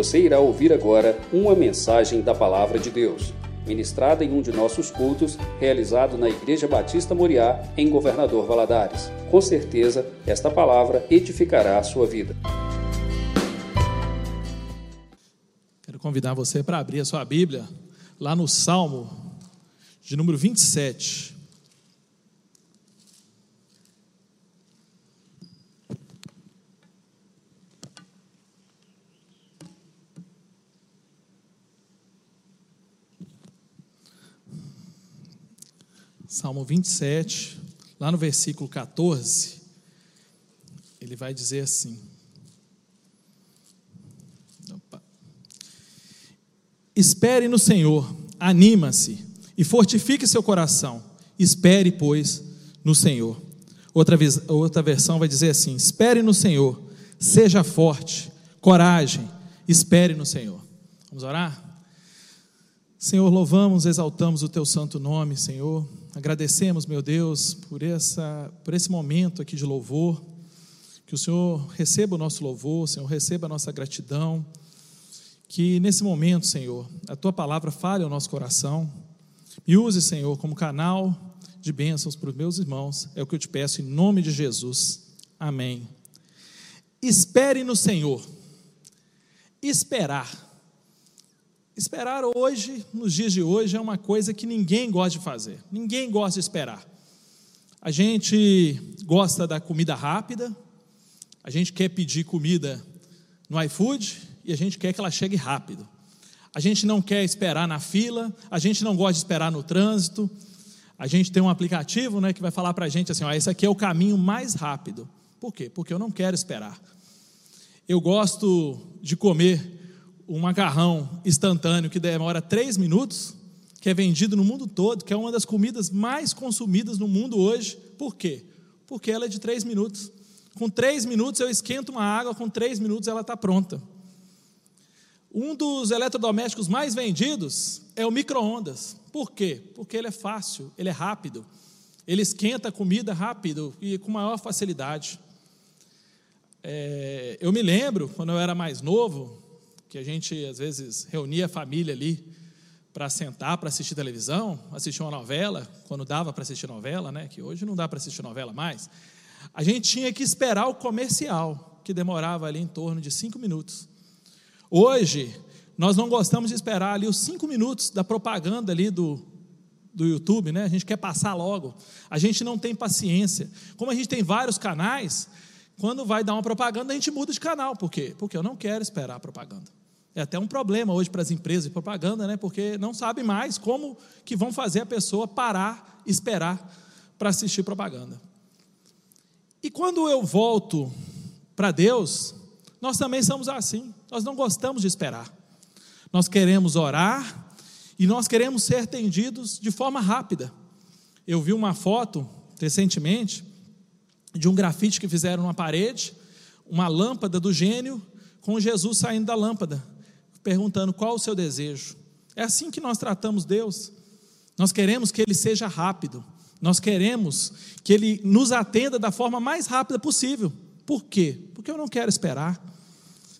Você irá ouvir agora uma mensagem da Palavra de Deus, ministrada em um de nossos cultos, realizado na Igreja Batista Moriá, em Governador Valadares. Com certeza, esta palavra edificará a sua vida. Quero convidar você para abrir a sua Bíblia lá no Salmo de número 27. Salmo 27, lá no versículo 14, ele vai dizer assim: Opa. Espere no Senhor, anima-se e fortifique seu coração. Espere, pois, no Senhor. Outra, outra versão vai dizer assim: Espere no Senhor, seja forte, coragem, espere no Senhor. Vamos orar? Senhor, louvamos, exaltamos o teu santo nome, Senhor. Agradecemos, meu Deus, por, essa, por esse momento aqui de louvor. Que o Senhor receba o nosso louvor, Senhor, receba a nossa gratidão. Que nesse momento, Senhor, a tua palavra fale ao nosso coração. Me use, Senhor, como canal de bênçãos para os meus irmãos. É o que eu te peço em nome de Jesus. Amém. Espere no Senhor. Esperar. Esperar hoje, nos dias de hoje, é uma coisa que ninguém gosta de fazer. Ninguém gosta de esperar. A gente gosta da comida rápida, a gente quer pedir comida no iFood e a gente quer que ela chegue rápido. A gente não quer esperar na fila, a gente não gosta de esperar no trânsito. A gente tem um aplicativo né, que vai falar para a gente assim: ó, esse aqui é o caminho mais rápido. Por quê? Porque eu não quero esperar. Eu gosto de comer um macarrão instantâneo que demora três minutos, que é vendido no mundo todo, que é uma das comidas mais consumidas no mundo hoje. Por quê? Porque ela é de três minutos. Com três minutos eu esquento uma água, com três minutos ela está pronta. Um dos eletrodomésticos mais vendidos é o micro-ondas. Por quê? Porque ele é fácil, ele é rápido, ele esquenta a comida rápido e com maior facilidade. É, eu me lembro, quando eu era mais novo, que a gente às vezes reunia a família ali para sentar para assistir televisão, assistir uma novela, quando dava para assistir novela, né? Que hoje não dá para assistir novela mais. A gente tinha que esperar o comercial, que demorava ali em torno de cinco minutos. Hoje nós não gostamos de esperar ali os cinco minutos da propaganda ali do, do YouTube, né? A gente quer passar logo. A gente não tem paciência. Como a gente tem vários canais, quando vai dar uma propaganda, a gente muda de canal. Por quê? Porque eu não quero esperar a propaganda. É até um problema hoje para as empresas de propaganda, né? Porque não sabem mais como que vão fazer a pessoa parar, esperar para assistir propaganda. E quando eu volto para Deus, nós também somos assim. Nós não gostamos de esperar. Nós queremos orar e nós queremos ser atendidos de forma rápida. Eu vi uma foto recentemente de um grafite que fizeram na parede, uma lâmpada do gênio com Jesus saindo da lâmpada perguntando qual o seu desejo. É assim que nós tratamos Deus. Nós queremos que Ele seja rápido. Nós queremos que Ele nos atenda da forma mais rápida possível. Por quê? Porque eu não quero esperar.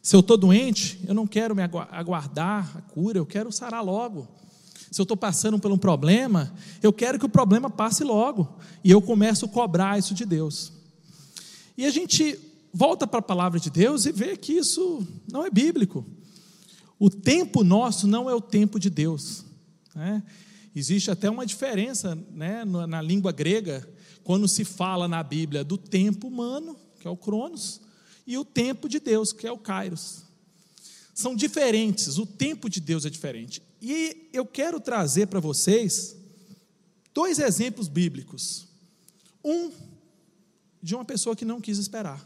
Se eu estou doente, eu não quero me aguardar a cura, eu quero sarar logo. Se eu estou passando por um problema, eu quero que o problema passe logo. E eu começo a cobrar isso de Deus. E a gente volta para a palavra de Deus e vê que isso não é bíblico. O tempo nosso não é o tempo de Deus. Né? Existe até uma diferença né, na língua grega, quando se fala na Bíblia do tempo humano, que é o Cronos, e o tempo de Deus, que é o Kairos. São diferentes, o tempo de Deus é diferente. E eu quero trazer para vocês dois exemplos bíblicos. Um de uma pessoa que não quis esperar,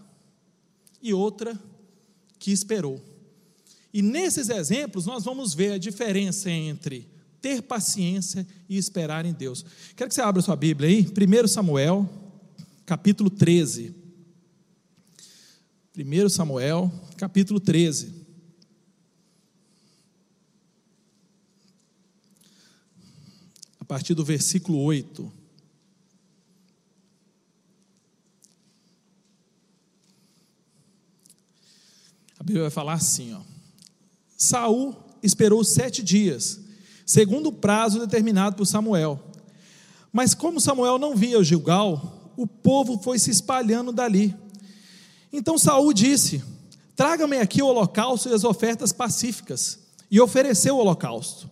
e outra que esperou. E nesses exemplos nós vamos ver a diferença entre ter paciência e esperar em Deus. Quero que você abra sua Bíblia aí, 1 Samuel, capítulo 13. 1 Samuel, capítulo 13. A partir do versículo 8. A Bíblia vai falar assim, ó. Saul esperou sete dias, segundo o prazo determinado por Samuel. Mas como Samuel não via Gilgal, o povo foi se espalhando dali. Então Saul disse: Traga-me aqui o holocausto e as ofertas pacíficas. E ofereceu o holocausto.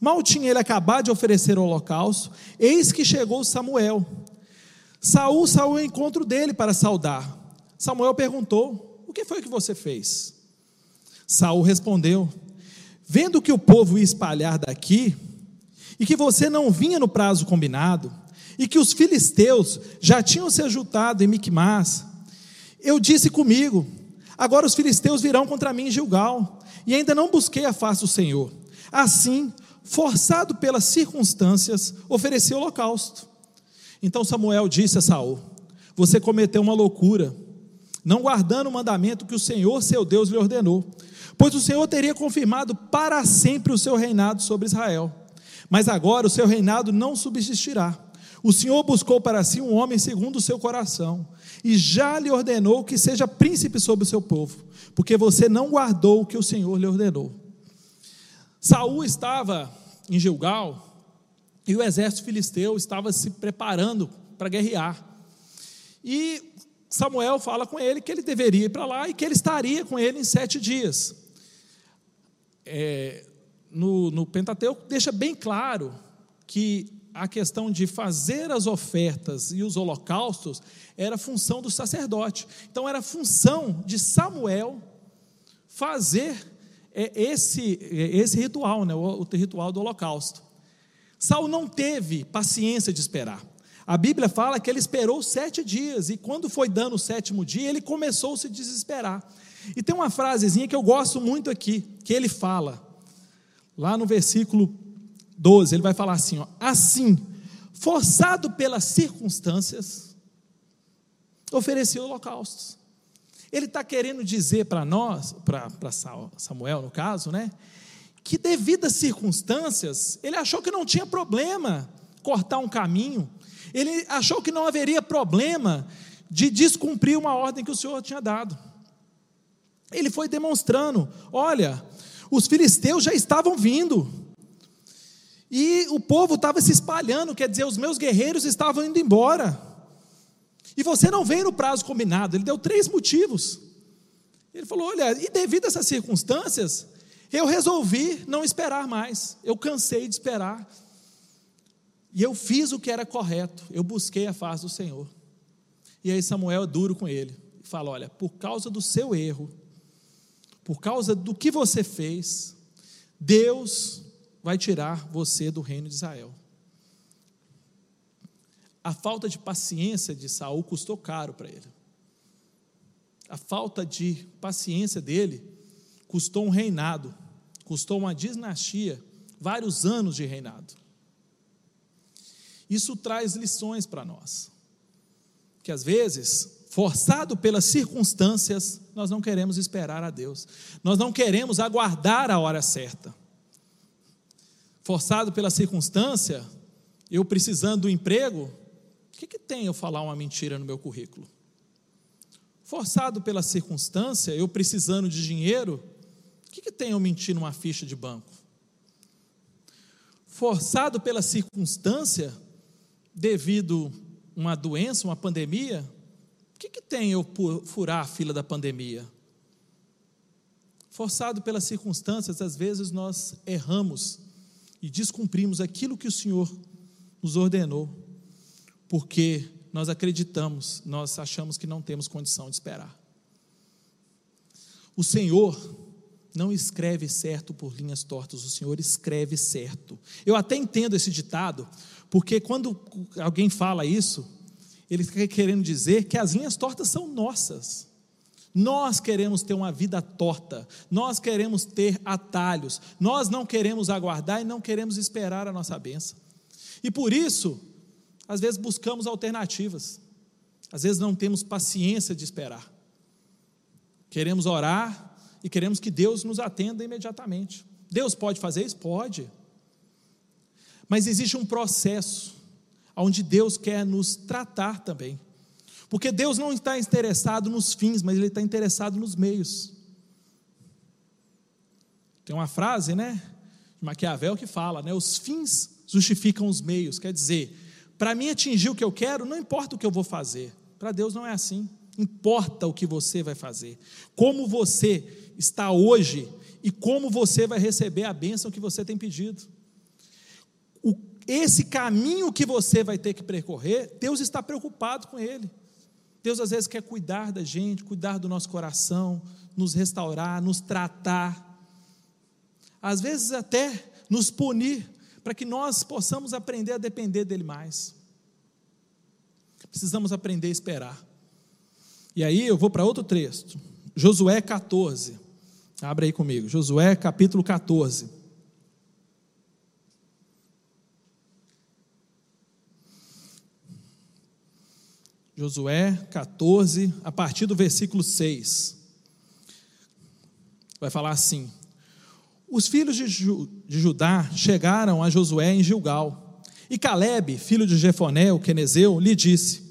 Mal tinha ele acabado de oferecer o holocausto, eis que chegou Samuel. Saul saiu ao encontro dele para saudar. Samuel perguntou: O que foi que você fez? Saul respondeu: Vendo que o povo ia espalhar daqui, e que você não vinha no prazo combinado, e que os filisteus já tinham se ajuntado em Micmas, eu disse comigo: Agora os filisteus virão contra mim em Gilgal, e ainda não busquei a face do Senhor. Assim, forçado pelas circunstâncias, ofereceu holocausto. Então Samuel disse a Saul: Você cometeu uma loucura, não guardando o mandamento que o Senhor, seu Deus, lhe ordenou, pois o Senhor teria confirmado para sempre o seu reinado sobre Israel. Mas agora o seu reinado não subsistirá. O Senhor buscou para si um homem segundo o seu coração, e já lhe ordenou que seja príncipe sobre o seu povo, porque você não guardou o que o Senhor lhe ordenou. Saul estava em Gilgal e o exército filisteu estava se preparando para guerrear. E Samuel fala com ele que ele deveria ir para lá e que ele estaria com ele em sete dias. É, no, no Pentateuco deixa bem claro que a questão de fazer as ofertas e os holocaustos era função do sacerdote. Então era função de Samuel fazer é esse, é esse ritual, né, o, o ritual do holocausto. Saul não teve paciência de esperar. A Bíblia fala que ele esperou sete dias, e quando foi dando o sétimo dia, ele começou a se desesperar. E tem uma frasezinha que eu gosto muito aqui, que ele fala, lá no versículo 12, ele vai falar assim: ó, assim, forçado pelas circunstâncias, ofereceu holocaustos. Ele está querendo dizer para nós, para Samuel no caso, né? Que devido às circunstâncias, ele achou que não tinha problema cortar um caminho, ele achou que não haveria problema de descumprir uma ordem que o Senhor tinha dado. Ele foi demonstrando: olha, os filisteus já estavam vindo, e o povo estava se espalhando, quer dizer, os meus guerreiros estavam indo embora. E você não veio no prazo combinado. Ele deu três motivos. Ele falou: Olha, e devido a essas circunstâncias, eu resolvi não esperar mais. Eu cansei de esperar. E eu fiz o que era correto. Eu busquei a face do Senhor. E aí Samuel é duro com ele. Fala: Olha, por causa do seu erro, por causa do que você fez, Deus vai tirar você do reino de Israel. A falta de paciência de Saul custou caro para ele. A falta de paciência dele custou um reinado, custou uma dinastia, vários anos de reinado. Isso traz lições para nós. Que às vezes, forçado pelas circunstâncias, nós não queremos esperar a Deus. Nós não queremos aguardar a hora certa. Forçado pela circunstância, eu precisando do emprego, que, que tem eu falar uma mentira no meu currículo? Forçado pela circunstância, eu precisando de dinheiro, o que, que tem eu mentir numa ficha de banco? Forçado pela circunstância, devido uma doença, uma pandemia, o que, que tem eu furar a fila da pandemia? Forçado pelas circunstâncias, às vezes nós erramos e descumprimos aquilo que o Senhor nos ordenou porque nós acreditamos, nós achamos que não temos condição de esperar. O Senhor não escreve certo por linhas tortas, o Senhor escreve certo. Eu até entendo esse ditado, porque quando alguém fala isso, ele está querendo dizer que as linhas tortas são nossas. Nós queremos ter uma vida torta, nós queremos ter atalhos, nós não queremos aguardar e não queremos esperar a nossa bênção. E por isso, às vezes buscamos alternativas, às vezes não temos paciência de esperar. Queremos orar e queremos que Deus nos atenda imediatamente. Deus pode fazer isso? Pode. Mas existe um processo onde Deus quer nos tratar também. Porque Deus não está interessado nos fins, mas Ele está interessado nos meios. Tem uma frase, né, de Maquiavel que fala, né, os fins justificam os meios. Quer dizer, para mim atingir o que eu quero, não importa o que eu vou fazer. Para Deus não é assim. Importa o que você vai fazer. Como você está hoje e como você vai receber a bênção que você tem pedido. O, esse caminho que você vai ter que percorrer, Deus está preocupado com ele. Deus às vezes quer cuidar da gente, cuidar do nosso coração, nos restaurar, nos tratar. Às vezes até nos punir, para que nós possamos aprender a depender dele mais. Precisamos aprender a esperar. E aí eu vou para outro texto, Josué 14. Abre aí comigo, Josué capítulo 14. Josué 14, a partir do versículo 6. Vai falar assim: Os filhos de, Ju, de Judá chegaram a Josué em Gilgal, e Caleb, filho de Jefoné, o quenezeu, lhe disse: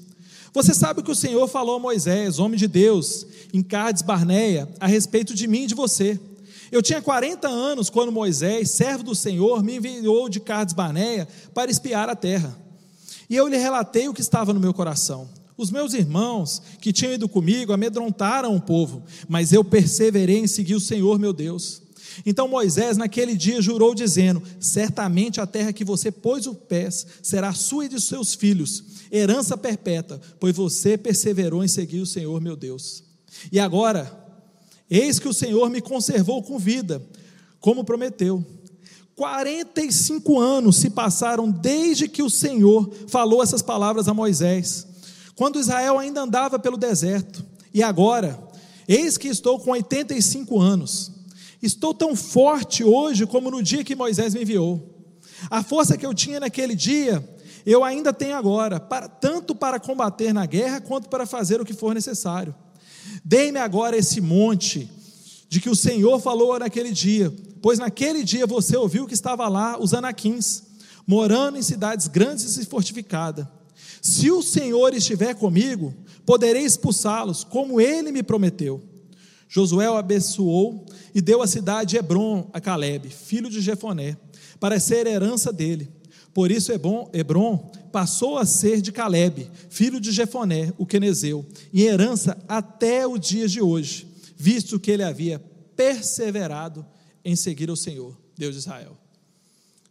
Você sabe que o Senhor falou a Moisés, homem de Deus, em Cades Barneia, a respeito de mim e de você. Eu tinha 40 anos quando Moisés, servo do Senhor, me enviou de Cades Barneia para espiar a terra. E eu lhe relatei o que estava no meu coração. Os meus irmãos que tinham ido comigo amedrontaram o povo, mas eu perseverei em seguir o Senhor meu Deus. Então Moisés, naquele dia, jurou, dizendo: Certamente a terra que você pôs o pés será sua e de seus filhos, herança perpétua, pois você perseverou em seguir o Senhor meu Deus. E agora, eis que o Senhor me conservou com vida, como prometeu. 45 anos se passaram desde que o Senhor falou essas palavras a Moisés quando Israel ainda andava pelo deserto. E agora, eis que estou com 85 anos. Estou tão forte hoje como no dia que Moisés me enviou. A força que eu tinha naquele dia, eu ainda tenho agora, para, tanto para combater na guerra quanto para fazer o que for necessário. Dei-me agora esse monte de que o Senhor falou naquele dia, pois naquele dia você ouviu que estava lá os anaquins, morando em cidades grandes e fortificadas. Se o Senhor estiver comigo, poderei expulsá-los, como ele me prometeu. Josué o abençoou e deu a cidade de Hebron a Caleb, filho de Jefoné, para ser herança dele. Por isso Hebron passou a ser de Caleb, filho de Jefoné, o quenezeu, em herança até o dia de hoje, visto que ele havia perseverado em seguir o Senhor, Deus de Israel.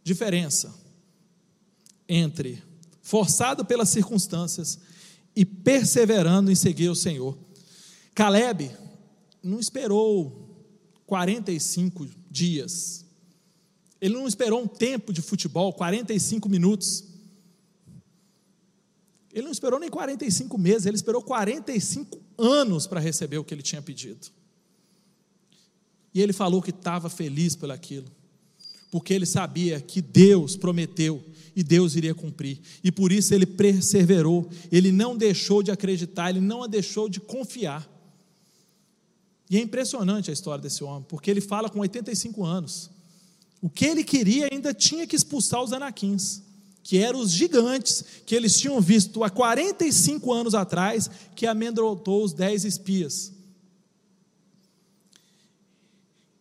Diferença entre forçado pelas circunstâncias e perseverando em seguir o Senhor. Caleb não esperou 45 dias. Ele não esperou um tempo de futebol, 45 minutos. Ele não esperou nem 45 meses, ele esperou 45 anos para receber o que ele tinha pedido. E ele falou que estava feliz por aquilo, porque ele sabia que Deus prometeu e Deus iria cumprir. E por isso ele perseverou, ele não deixou de acreditar, ele não deixou de confiar. E é impressionante a história desse homem, porque ele fala com 85 anos. O que ele queria ainda tinha que expulsar os anaquins, que eram os gigantes que eles tinham visto há 45 anos atrás, que amedrontou os dez espias.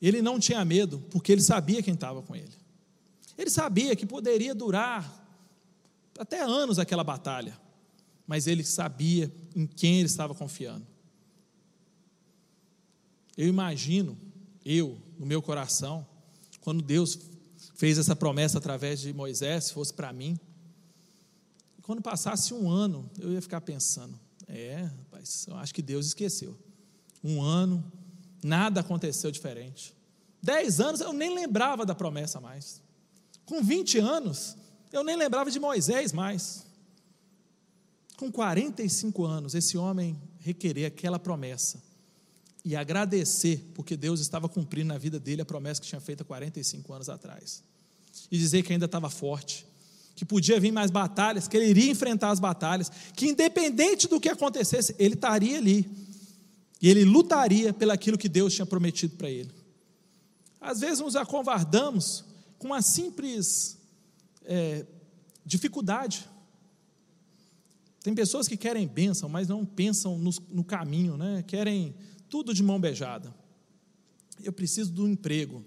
Ele não tinha medo, porque ele sabia quem estava com ele. Ele sabia que poderia durar até anos aquela batalha, mas ele sabia em quem ele estava confiando. Eu imagino, eu, no meu coração, quando Deus fez essa promessa através de Moisés, se fosse para mim, quando passasse um ano, eu ia ficar pensando: é, rapaz, eu acho que Deus esqueceu. Um ano, nada aconteceu diferente. Dez anos, eu nem lembrava da promessa mais. Com 20 anos, eu nem lembrava de Moisés mais. Com 45 anos, esse homem requerer aquela promessa e agradecer, porque Deus estava cumprindo na vida dele a promessa que tinha feito há 45 anos atrás. E dizer que ainda estava forte, que podia vir mais batalhas, que ele iria enfrentar as batalhas, que independente do que acontecesse, ele estaria ali. E ele lutaria pelaquilo que Deus tinha prometido para ele. Às vezes nos acovardamos com uma simples é, dificuldade. Tem pessoas que querem bênção, mas não pensam no, no caminho, né? querem tudo de mão beijada. Eu preciso do emprego.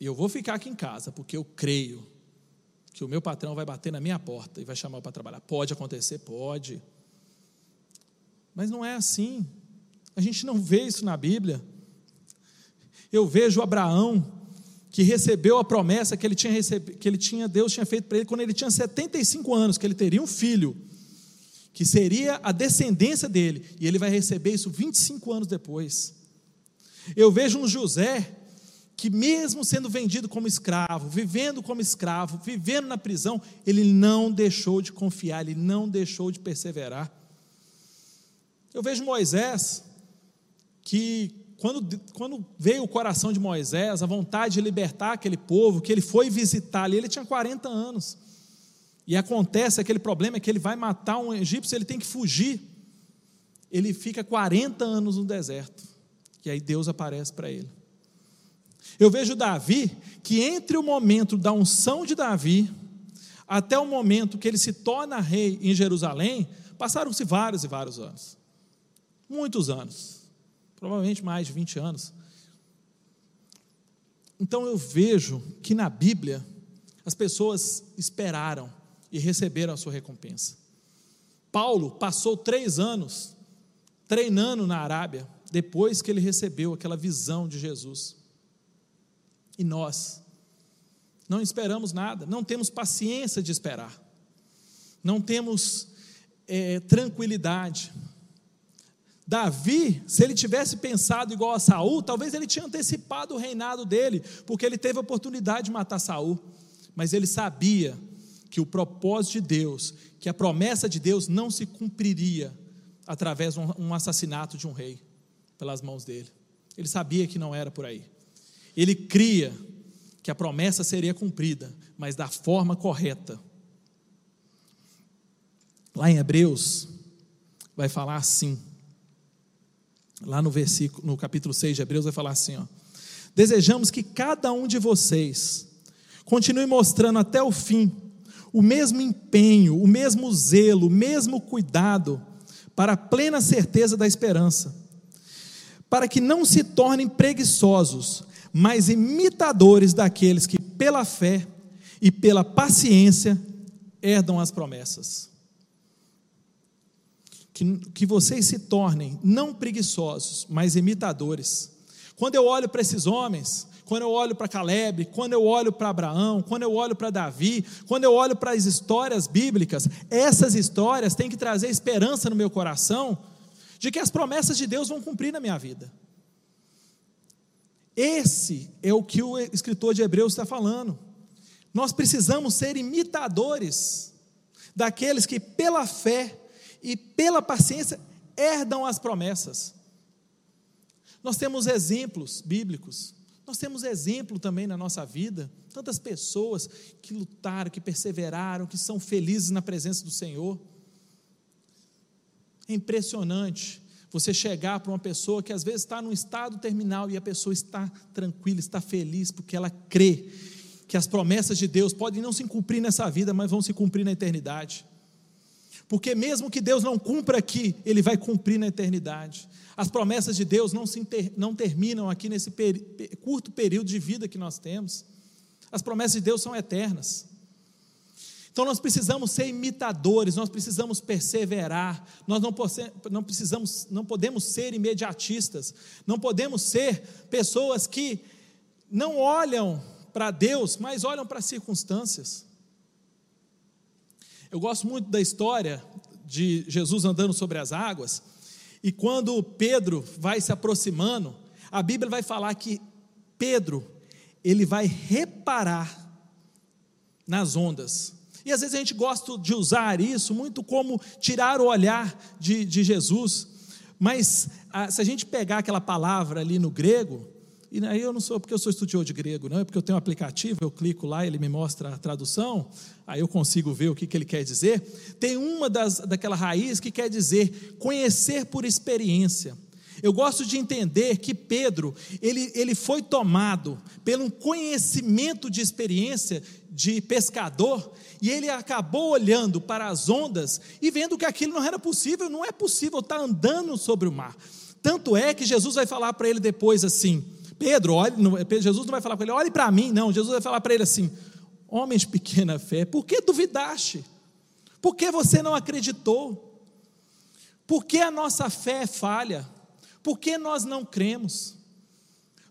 E eu vou ficar aqui em casa, porque eu creio que o meu patrão vai bater na minha porta e vai chamar para trabalhar. Pode acontecer? Pode. Mas não é assim. A gente não vê isso na Bíblia. Eu vejo Abraão que recebeu a promessa que ele tinha que ele tinha Deus tinha feito para ele quando ele tinha 75 anos, que ele teria um filho, que seria a descendência dele, e ele vai receber isso 25 anos depois. Eu vejo um José que mesmo sendo vendido como escravo, vivendo como escravo, vivendo na prisão, ele não deixou de confiar, ele não deixou de perseverar. Eu vejo Moisés que quando, quando veio o coração de Moisés, a vontade de libertar aquele povo, que ele foi visitar ali, ele tinha 40 anos. E acontece aquele problema que ele vai matar um egípcio, ele tem que fugir. Ele fica 40 anos no deserto. E aí Deus aparece para ele. Eu vejo Davi que entre o momento da unção de Davi até o momento que ele se torna rei em Jerusalém, passaram-se vários e vários anos. Muitos anos provavelmente mais de 20 anos. Então eu vejo que na Bíblia as pessoas esperaram e receberam a sua recompensa. Paulo passou três anos treinando na Arábia depois que ele recebeu aquela visão de Jesus. E nós não esperamos nada, não temos paciência de esperar, não temos é, tranquilidade, Davi, se ele tivesse pensado igual a Saul, talvez ele tinha antecipado o reinado dele, porque ele teve a oportunidade de matar Saul. Mas ele sabia que o propósito de Deus, que a promessa de Deus não se cumpriria através de um assassinato de um rei pelas mãos dele. Ele sabia que não era por aí. Ele cria que a promessa seria cumprida, mas da forma correta. Lá em Hebreus vai falar assim: lá no versículo, no capítulo 6 de Hebreus, vai falar assim: ó, Desejamos que cada um de vocês continue mostrando até o fim o mesmo empenho, o mesmo zelo, o mesmo cuidado para a plena certeza da esperança, para que não se tornem preguiçosos, mas imitadores daqueles que, pela fé e pela paciência, herdam as promessas que, que vocês se tornem não preguiçosos, mas imitadores. Quando eu olho para esses homens, quando eu olho para Caleb, quando eu olho para Abraão, quando eu olho para Davi, quando eu olho para as histórias bíblicas, essas histórias têm que trazer esperança no meu coração de que as promessas de Deus vão cumprir na minha vida. Esse é o que o escritor de Hebreus está falando. Nós precisamos ser imitadores daqueles que, pela fé, e pela paciência herdam as promessas. Nós temos exemplos bíblicos, nós temos exemplo também na nossa vida, tantas pessoas que lutaram, que perseveraram, que são felizes na presença do Senhor. É impressionante você chegar para uma pessoa que às vezes está num estado terminal e a pessoa está tranquila, está feliz, porque ela crê que as promessas de Deus podem não se cumprir nessa vida, mas vão se cumprir na eternidade. Porque mesmo que Deus não cumpra aqui, Ele vai cumprir na eternidade. As promessas de Deus não, se inter, não terminam aqui nesse peri, curto período de vida que nós temos. As promessas de Deus são eternas. Então nós precisamos ser imitadores, nós precisamos perseverar, nós não, não, precisamos, não podemos ser imediatistas, não podemos ser pessoas que não olham para Deus, mas olham para as circunstâncias. Eu gosto muito da história de Jesus andando sobre as águas, e quando Pedro vai se aproximando, a Bíblia vai falar que Pedro, ele vai reparar nas ondas. E às vezes a gente gosta de usar isso muito como tirar o olhar de, de Jesus, mas a, se a gente pegar aquela palavra ali no grego, e aí eu não sou porque eu sou estudioso de grego, não, é porque eu tenho um aplicativo, eu clico lá, ele me mostra a tradução, aí eu consigo ver o que, que ele quer dizer. Tem uma das, daquela raiz que quer dizer conhecer por experiência. Eu gosto de entender que Pedro, ele, ele foi tomado pelo conhecimento de experiência de pescador, e ele acabou olhando para as ondas e vendo que aquilo não era possível, não é possível estar andando sobre o mar. Tanto é que Jesus vai falar para ele depois assim: Pedro, Jesus não vai falar com ele, olhe para mim, não. Jesus vai falar para ele assim: Homem de pequena fé, por que duvidaste? Por que você não acreditou? Por que a nossa fé é falha? Por que nós não cremos?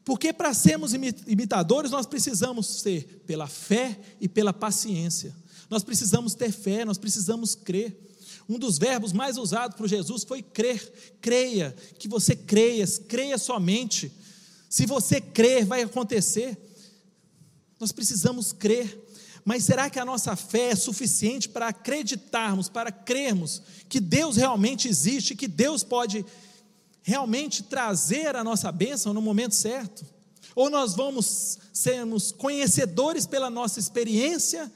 Porque para sermos imitadores, nós precisamos ser pela fé e pela paciência. Nós precisamos ter fé, nós precisamos crer. Um dos verbos mais usados por Jesus foi crer. Creia, que você creia, creia somente. Se você crer, vai acontecer. Nós precisamos crer. Mas será que a nossa fé é suficiente para acreditarmos, para crermos que Deus realmente existe, que Deus pode realmente trazer a nossa bênção no momento certo? Ou nós vamos sermos conhecedores pela nossa experiência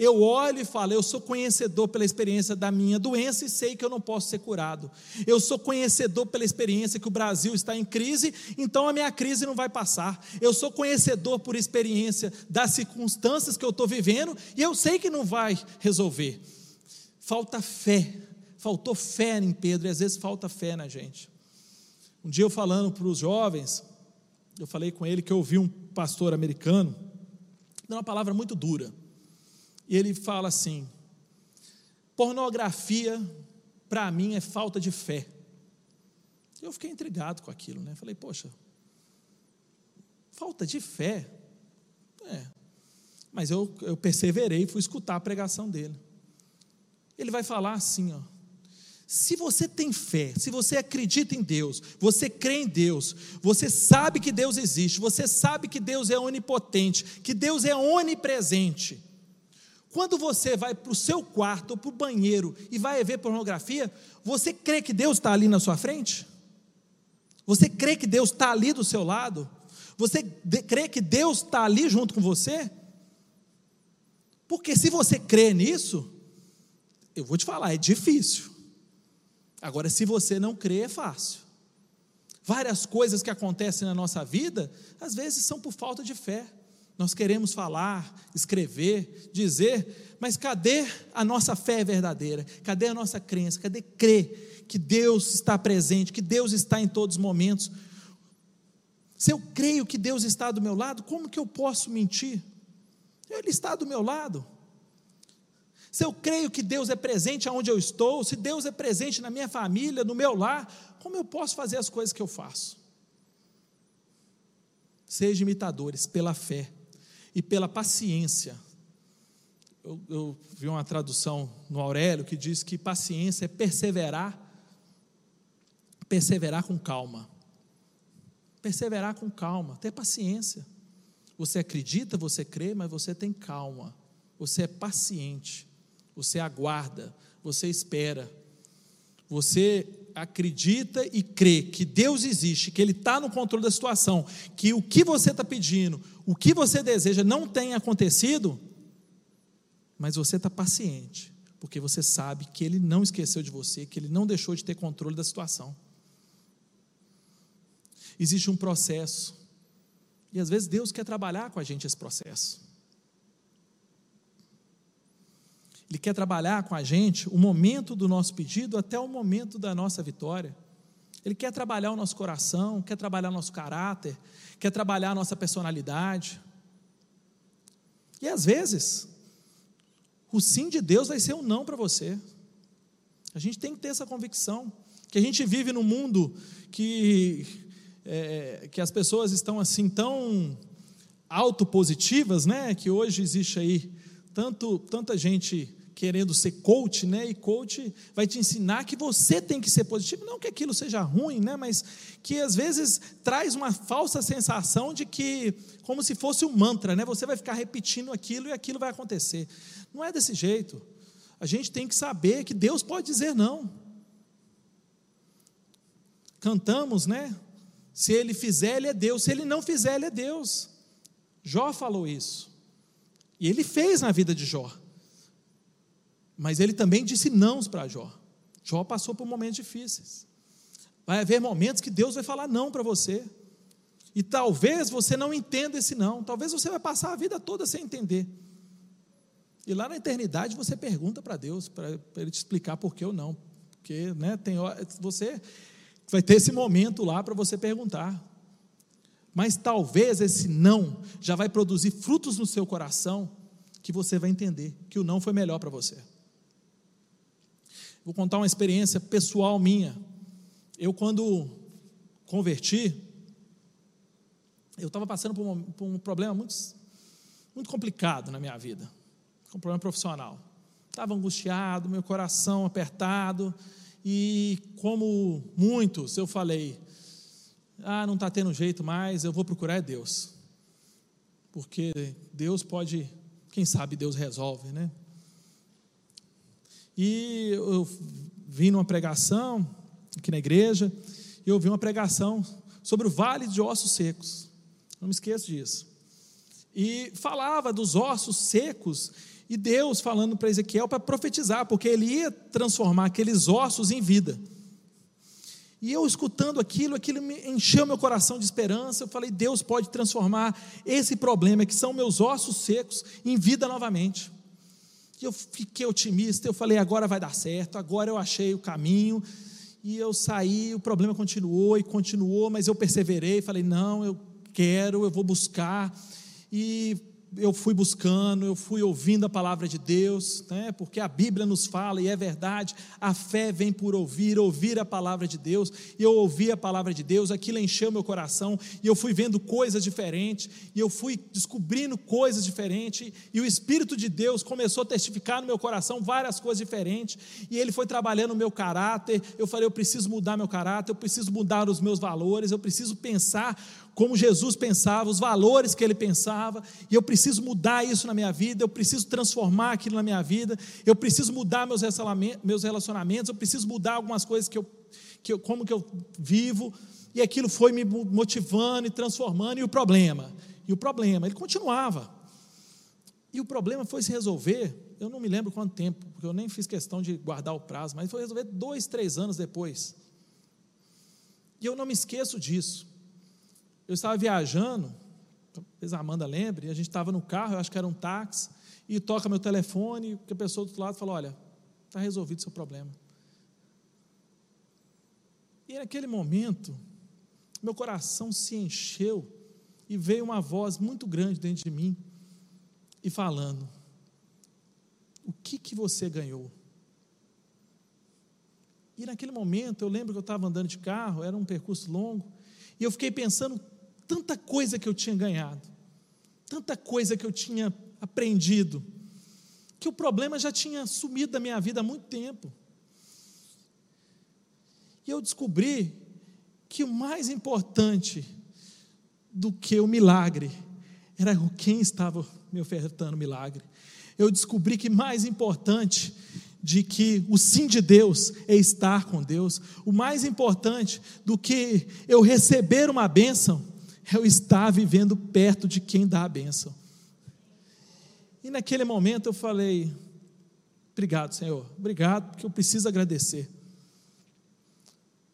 eu olho e falo, eu sou conhecedor pela experiência da minha doença e sei que eu não posso ser curado. Eu sou conhecedor pela experiência que o Brasil está em crise, então a minha crise não vai passar. Eu sou conhecedor por experiência das circunstâncias que eu estou vivendo e eu sei que não vai resolver. Falta fé. Faltou fé em Pedro e às vezes falta fé na gente. Um dia eu falando para os jovens, eu falei com ele que eu ouvi um pastor americano dando uma palavra muito dura e ele fala assim: pornografia, para mim, é falta de fé. Eu fiquei intrigado com aquilo, né? Falei, poxa, falta de fé? É. Mas eu, eu perseverei e fui escutar a pregação dele. Ele vai falar assim, ó. Se você tem fé, se você acredita em Deus, você crê em Deus, você sabe que Deus existe, você sabe que Deus é onipotente, que Deus é onipresente, quando você vai para o seu quarto ou para o banheiro e vai ver pornografia, você crê que Deus está ali na sua frente? Você crê que Deus está ali do seu lado? Você crê que Deus está ali junto com você? Porque se você crê nisso, eu vou te falar, é difícil. Agora, se você não crê, é fácil. Várias coisas que acontecem na nossa vida, às vezes são por falta de fé. Nós queremos falar, escrever, dizer, mas cadê a nossa fé verdadeira? Cadê a nossa crença? Cadê crer que Deus está presente, que Deus está em todos os momentos? Se eu creio que Deus está do meu lado, como que eu posso mentir? Ele está do meu lado. Se eu creio que Deus é presente aonde eu estou, se Deus é presente na minha família, no meu lar, como eu posso fazer as coisas que eu faço? Sejam imitadores pela fé e pela paciência. Eu, eu, vi uma tradução no Aurélio que diz que paciência é perseverar, perseverar com calma. Perseverar com calma, ter paciência. Você acredita, você crê, mas você tem calma. Você é paciente. Você aguarda, você espera. Você acredita e crê que Deus existe, que Ele está no controle da situação, que o que você está pedindo, o que você deseja não tem acontecido, mas você está paciente, porque você sabe que Ele não esqueceu de você, que Ele não deixou de ter controle da situação. Existe um processo, e às vezes Deus quer trabalhar com a gente esse processo. Ele quer trabalhar com a gente o momento do nosso pedido até o momento da nossa vitória. Ele quer trabalhar o nosso coração, quer trabalhar o nosso caráter, quer trabalhar a nossa personalidade. E às vezes, o sim de Deus vai ser um não para você. A gente tem que ter essa convicção. Que a gente vive num mundo que, é, que as pessoas estão assim tão autopositivas, né? Que hoje existe aí tanto, tanta gente querendo ser coach, né? E coach vai te ensinar que você tem que ser positivo, não que aquilo seja ruim, né? Mas que às vezes traz uma falsa sensação de que como se fosse um mantra, né? Você vai ficar repetindo aquilo e aquilo vai acontecer. Não é desse jeito. A gente tem que saber que Deus pode dizer não. Cantamos, né? Se ele fizer, ele é Deus. Se ele não fizer, ele é Deus. Jó falou isso. E ele fez na vida de Jó. Mas ele também disse não para Jó. Jó passou por momentos difíceis. Vai haver momentos que Deus vai falar não para você. E talvez você não entenda esse não. Talvez você vai passar a vida toda sem entender. E lá na eternidade você pergunta para Deus, para Ele te explicar por que ou não. Porque né, tem, você vai ter esse momento lá para você perguntar. Mas talvez esse não já vai produzir frutos no seu coração que você vai entender que o não foi melhor para você. Vou contar uma experiência pessoal minha. Eu, quando converti, eu estava passando por um, por um, problema muito, muito complicado na minha vida, um problema profissional. Estava angustiado, meu coração apertado, e como muitos, eu falei: ah, não está tendo jeito mais, eu vou procurar Deus. Porque Deus pode, quem sabe Deus resolve, né? E eu vim numa pregação aqui na igreja, e eu ouvi uma pregação sobre o vale de ossos secos. Não me esqueço disso. E falava dos ossos secos e Deus falando para Ezequiel para profetizar, porque ele ia transformar aqueles ossos em vida. E eu escutando aquilo, aquilo me encheu meu coração de esperança. Eu falei: Deus pode transformar esse problema, que são meus ossos secos, em vida novamente. E eu fiquei otimista. Eu falei: agora vai dar certo, agora eu achei o caminho. E eu saí, o problema continuou e continuou, mas eu perseverei. Falei: não, eu quero, eu vou buscar. E eu fui buscando, eu fui ouvindo a palavra de Deus, né? porque a Bíblia nos fala, e é verdade, a fé vem por ouvir, ouvir a palavra de Deus, e eu ouvi a palavra de Deus, aquilo encheu meu coração, e eu fui vendo coisas diferentes, e eu fui descobrindo coisas diferentes, e o Espírito de Deus começou a testificar no meu coração várias coisas diferentes, e ele foi trabalhando o meu caráter, eu falei, eu preciso mudar meu caráter, eu preciso mudar os meus valores, eu preciso pensar como Jesus pensava, os valores que ele pensava, e eu preciso mudar isso na minha vida, eu preciso transformar aquilo na minha vida, eu preciso mudar meus relacionamentos, eu preciso mudar algumas coisas que eu, que eu como que eu vivo, e aquilo foi me motivando e transformando, e o problema, e o problema, ele continuava, e o problema foi se resolver, eu não me lembro quanto tempo, porque eu nem fiz questão de guardar o prazo, mas foi resolver dois, três anos depois, e eu não me esqueço disso, eu estava viajando, talvez a Amanda lembre, a gente estava no carro, eu acho que era um táxi, e toca meu telefone, e a pessoa do outro lado fala: Olha, está resolvido o seu problema. E naquele momento, meu coração se encheu e veio uma voz muito grande dentro de mim e falando: O que que você ganhou? E naquele momento, eu lembro que eu estava andando de carro, era um percurso longo, e eu fiquei pensando tanta coisa que eu tinha ganhado, tanta coisa que eu tinha aprendido, que o problema já tinha sumido da minha vida há muito tempo. E eu descobri que o mais importante do que o milagre era quem estava me ofertando o milagre. Eu descobri que mais importante de que o sim de Deus é estar com Deus, o mais importante do que eu receber uma bênção é eu estar vivendo perto de quem dá a bênção. E naquele momento eu falei: Obrigado, Senhor, obrigado, porque eu preciso agradecer.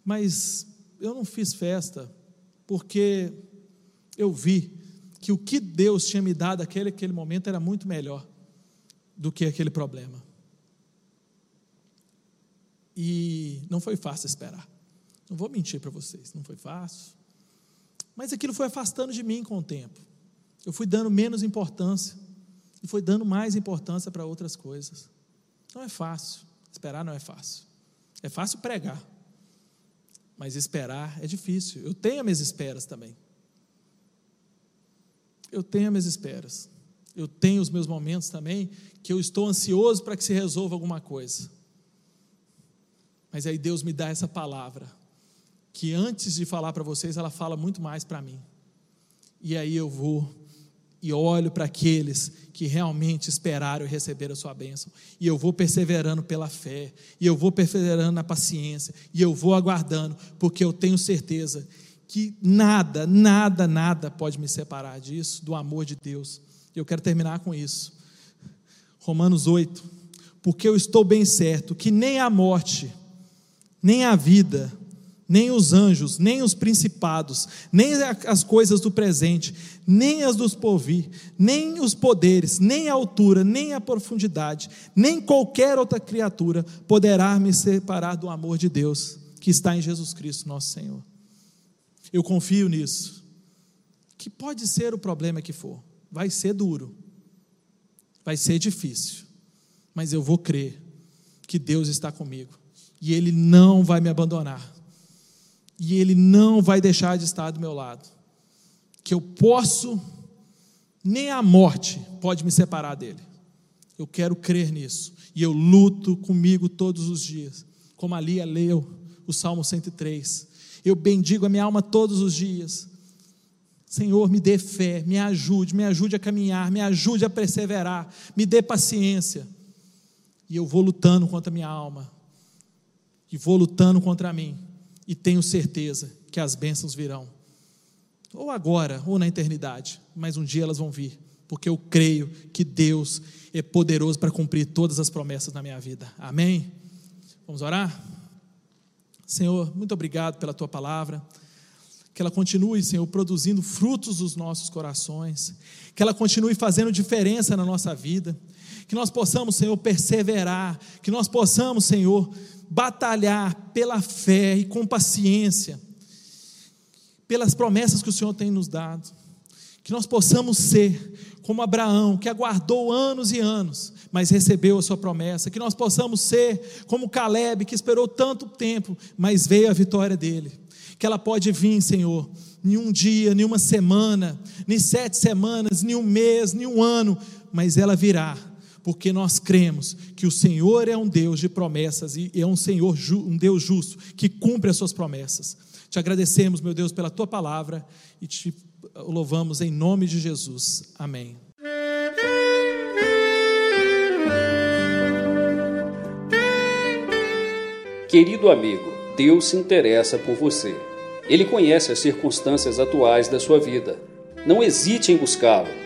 Mas eu não fiz festa, porque eu vi que o que Deus tinha me dado naquele, aquele momento era muito melhor do que aquele problema. E não foi fácil esperar. Não vou mentir para vocês, não foi fácil. Mas aquilo foi afastando de mim com o tempo. Eu fui dando menos importância e fui dando mais importância para outras coisas. Não é fácil. Esperar não é fácil. É fácil pregar, mas esperar é difícil. Eu tenho as minhas esperas também. Eu tenho as minhas esperas. Eu tenho os meus momentos também que eu estou ansioso para que se resolva alguma coisa. Mas aí Deus me dá essa palavra que antes de falar para vocês, ela fala muito mais para mim. E aí eu vou e olho para aqueles que realmente esperaram e receberam a sua bênção. E eu vou perseverando pela fé, e eu vou perseverando na paciência, e eu vou aguardando, porque eu tenho certeza que nada, nada, nada pode me separar disso, do amor de Deus. Eu quero terminar com isso. Romanos 8. Porque eu estou bem certo que nem a morte, nem a vida, nem os anjos, nem os principados, nem as coisas do presente, nem as dos porvir, nem os poderes, nem a altura, nem a profundidade, nem qualquer outra criatura poderá me separar do amor de Deus que está em Jesus Cristo, nosso Senhor. Eu confio nisso. que pode ser o problema que for, vai ser duro, vai ser difícil, mas eu vou crer que Deus está comigo. E Ele não vai me abandonar, e Ele não vai deixar de estar do meu lado, que eu posso, nem a morte pode me separar dEle. Eu quero crer nisso, e eu luto comigo todos os dias, como a Lia leu o Salmo 103. Eu bendigo a minha alma todos os dias. Senhor, me dê fé, me ajude, me ajude a caminhar, me ajude a perseverar, me dê paciência. E eu vou lutando contra a minha alma, e vou lutando contra mim, e tenho certeza que as bênçãos virão, ou agora, ou na eternidade, mas um dia elas vão vir, porque eu creio que Deus é poderoso para cumprir todas as promessas na minha vida. Amém? Vamos orar? Senhor, muito obrigado pela tua palavra. Que ela continue, Senhor, produzindo frutos dos nossos corações. Que ela continue fazendo diferença na nossa vida. Que nós possamos, Senhor, perseverar. Que nós possamos, Senhor, batalhar pela fé e com paciência. Pelas promessas que o Senhor tem nos dado. Que nós possamos ser como Abraão, que aguardou anos e anos, mas recebeu a sua promessa. Que nós possamos ser como Caleb, que esperou tanto tempo, mas veio a vitória dele. Que ela pode vir, Senhor, em um dia, em uma semana, nem sete semanas, nem um mês, nem um ano, mas ela virá, porque nós cremos que o Senhor é um Deus de promessas e é um Senhor, um Deus justo, que cumpre as suas promessas. Te agradecemos, meu Deus, pela tua palavra e te louvamos em nome de Jesus. Amém. Querido amigo, Deus se interessa por você. Ele conhece as circunstâncias atuais da sua vida. Não hesite em buscá-lo.